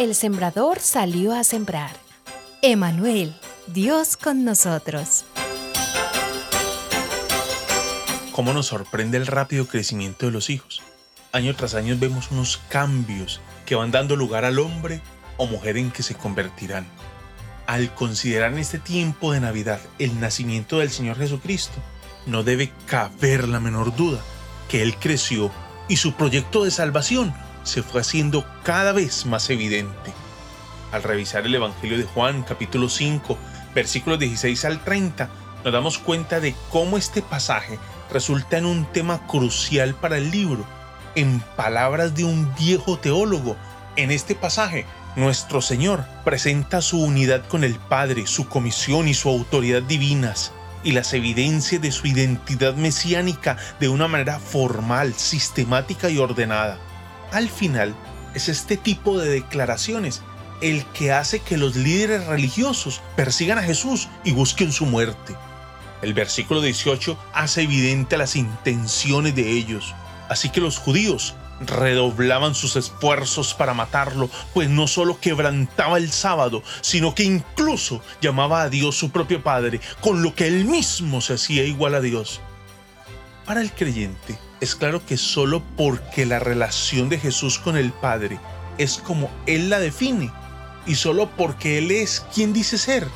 el sembrador salió a sembrar. Emanuel, Dios con nosotros. ¿Cómo nos sorprende el rápido crecimiento de los hijos? Año tras año vemos unos cambios que van dando lugar al hombre o mujer en que se convertirán. Al considerar en este tiempo de Navidad el nacimiento del Señor Jesucristo, no debe caber la menor duda que Él creció y su proyecto de salvación se fue haciendo cada vez más evidente. Al revisar el Evangelio de Juan capítulo 5 versículos 16 al 30, nos damos cuenta de cómo este pasaje resulta en un tema crucial para el libro. En palabras de un viejo teólogo, en este pasaje, nuestro Señor presenta su unidad con el Padre, su comisión y su autoridad divinas, y las evidencias de su identidad mesiánica de una manera formal, sistemática y ordenada. Al final, es este tipo de declaraciones el que hace que los líderes religiosos persigan a Jesús y busquen su muerte. El versículo 18 hace evidente las intenciones de ellos. Así que los judíos redoblaban sus esfuerzos para matarlo, pues no solo quebrantaba el sábado, sino que incluso llamaba a Dios su propio Padre, con lo que él mismo se hacía igual a Dios. Para el creyente, es claro que solo porque la relación de Jesús con el Padre es como Él la define, y solo porque Él es quien dice ser,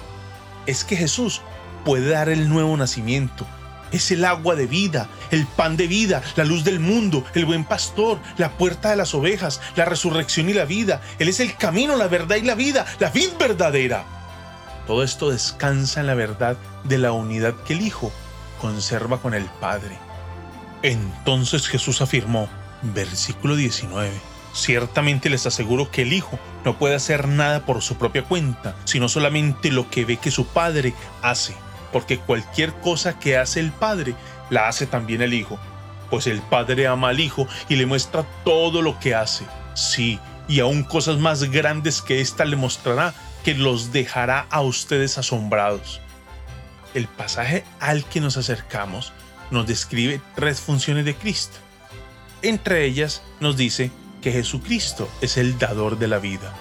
es que Jesús puede dar el nuevo nacimiento. Es el agua de vida, el pan de vida, la luz del mundo, el buen pastor, la puerta de las ovejas, la resurrección y la vida. Él es el camino, la verdad y la vida, la vid verdadera. Todo esto descansa en la verdad de la unidad que el Hijo conserva con el Padre. Entonces Jesús afirmó, versículo 19, Ciertamente les aseguro que el Hijo no puede hacer nada por su propia cuenta, sino solamente lo que ve que su Padre hace porque cualquier cosa que hace el Padre, la hace también el Hijo, pues el Padre ama al Hijo y le muestra todo lo que hace. Sí, y aún cosas más grandes que ésta le mostrará, que los dejará a ustedes asombrados. El pasaje al que nos acercamos nos describe tres funciones de Cristo. Entre ellas nos dice que Jesucristo es el dador de la vida.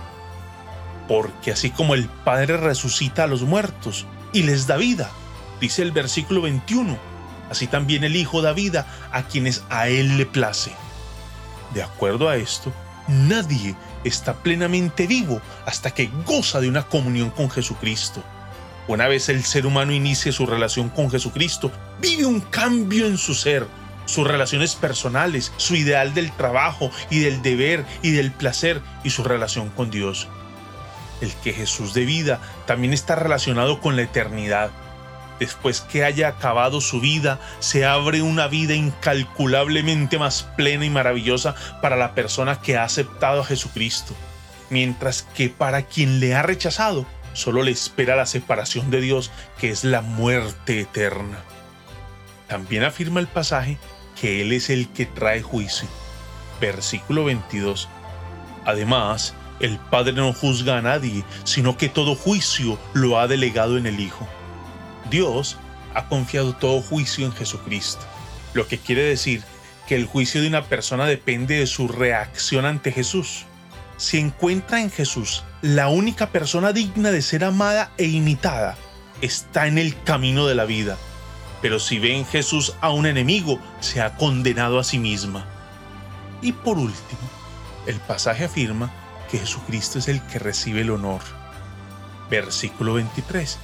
Porque así como el Padre resucita a los muertos y les da vida, dice el versículo 21, así también el Hijo da vida a quienes a Él le place. De acuerdo a esto, nadie está plenamente vivo hasta que goza de una comunión con Jesucristo. Una vez el ser humano inicie su relación con Jesucristo, vive un cambio en su ser, sus relaciones personales, su ideal del trabajo y del deber y del placer y su relación con Dios. El que Jesús de vida también está relacionado con la eternidad, después que haya acabado su vida, se abre una vida incalculablemente más plena y maravillosa para la persona que ha aceptado a Jesucristo, mientras que para quien le ha rechazado, solo le espera la separación de Dios, que es la muerte eterna. También afirma el pasaje que Él es el que trae juicio. Versículo 22. Además, el Padre no juzga a nadie, sino que todo juicio lo ha delegado en el Hijo. Dios ha confiado todo juicio en Jesucristo, lo que quiere decir que el juicio de una persona depende de su reacción ante Jesús. Si encuentra en Jesús la única persona digna de ser amada e imitada, está en el camino de la vida. Pero si ve en Jesús a un enemigo, se ha condenado a sí misma. Y por último, el pasaje afirma que Jesucristo es el que recibe el honor. Versículo 23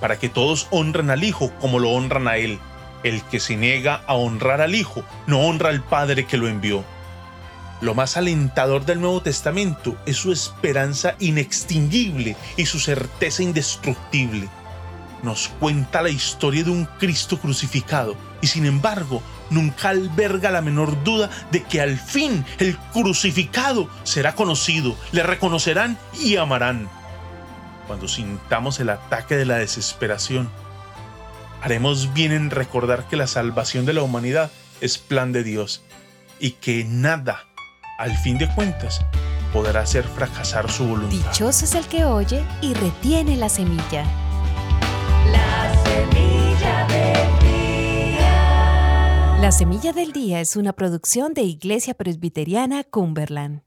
para que todos honren al Hijo como lo honran a Él. El que se niega a honrar al Hijo no honra al Padre que lo envió. Lo más alentador del Nuevo Testamento es su esperanza inextinguible y su certeza indestructible. Nos cuenta la historia de un Cristo crucificado y sin embargo nunca alberga la menor duda de que al fin el crucificado será conocido, le reconocerán y amarán cuando sintamos el ataque de la desesperación. Haremos bien en recordar que la salvación de la humanidad es plan de Dios y que nada, al fin de cuentas, podrá hacer fracasar su voluntad. Dichoso es el que oye y retiene la semilla. La semilla del día. La semilla del día es una producción de Iglesia Presbiteriana Cumberland.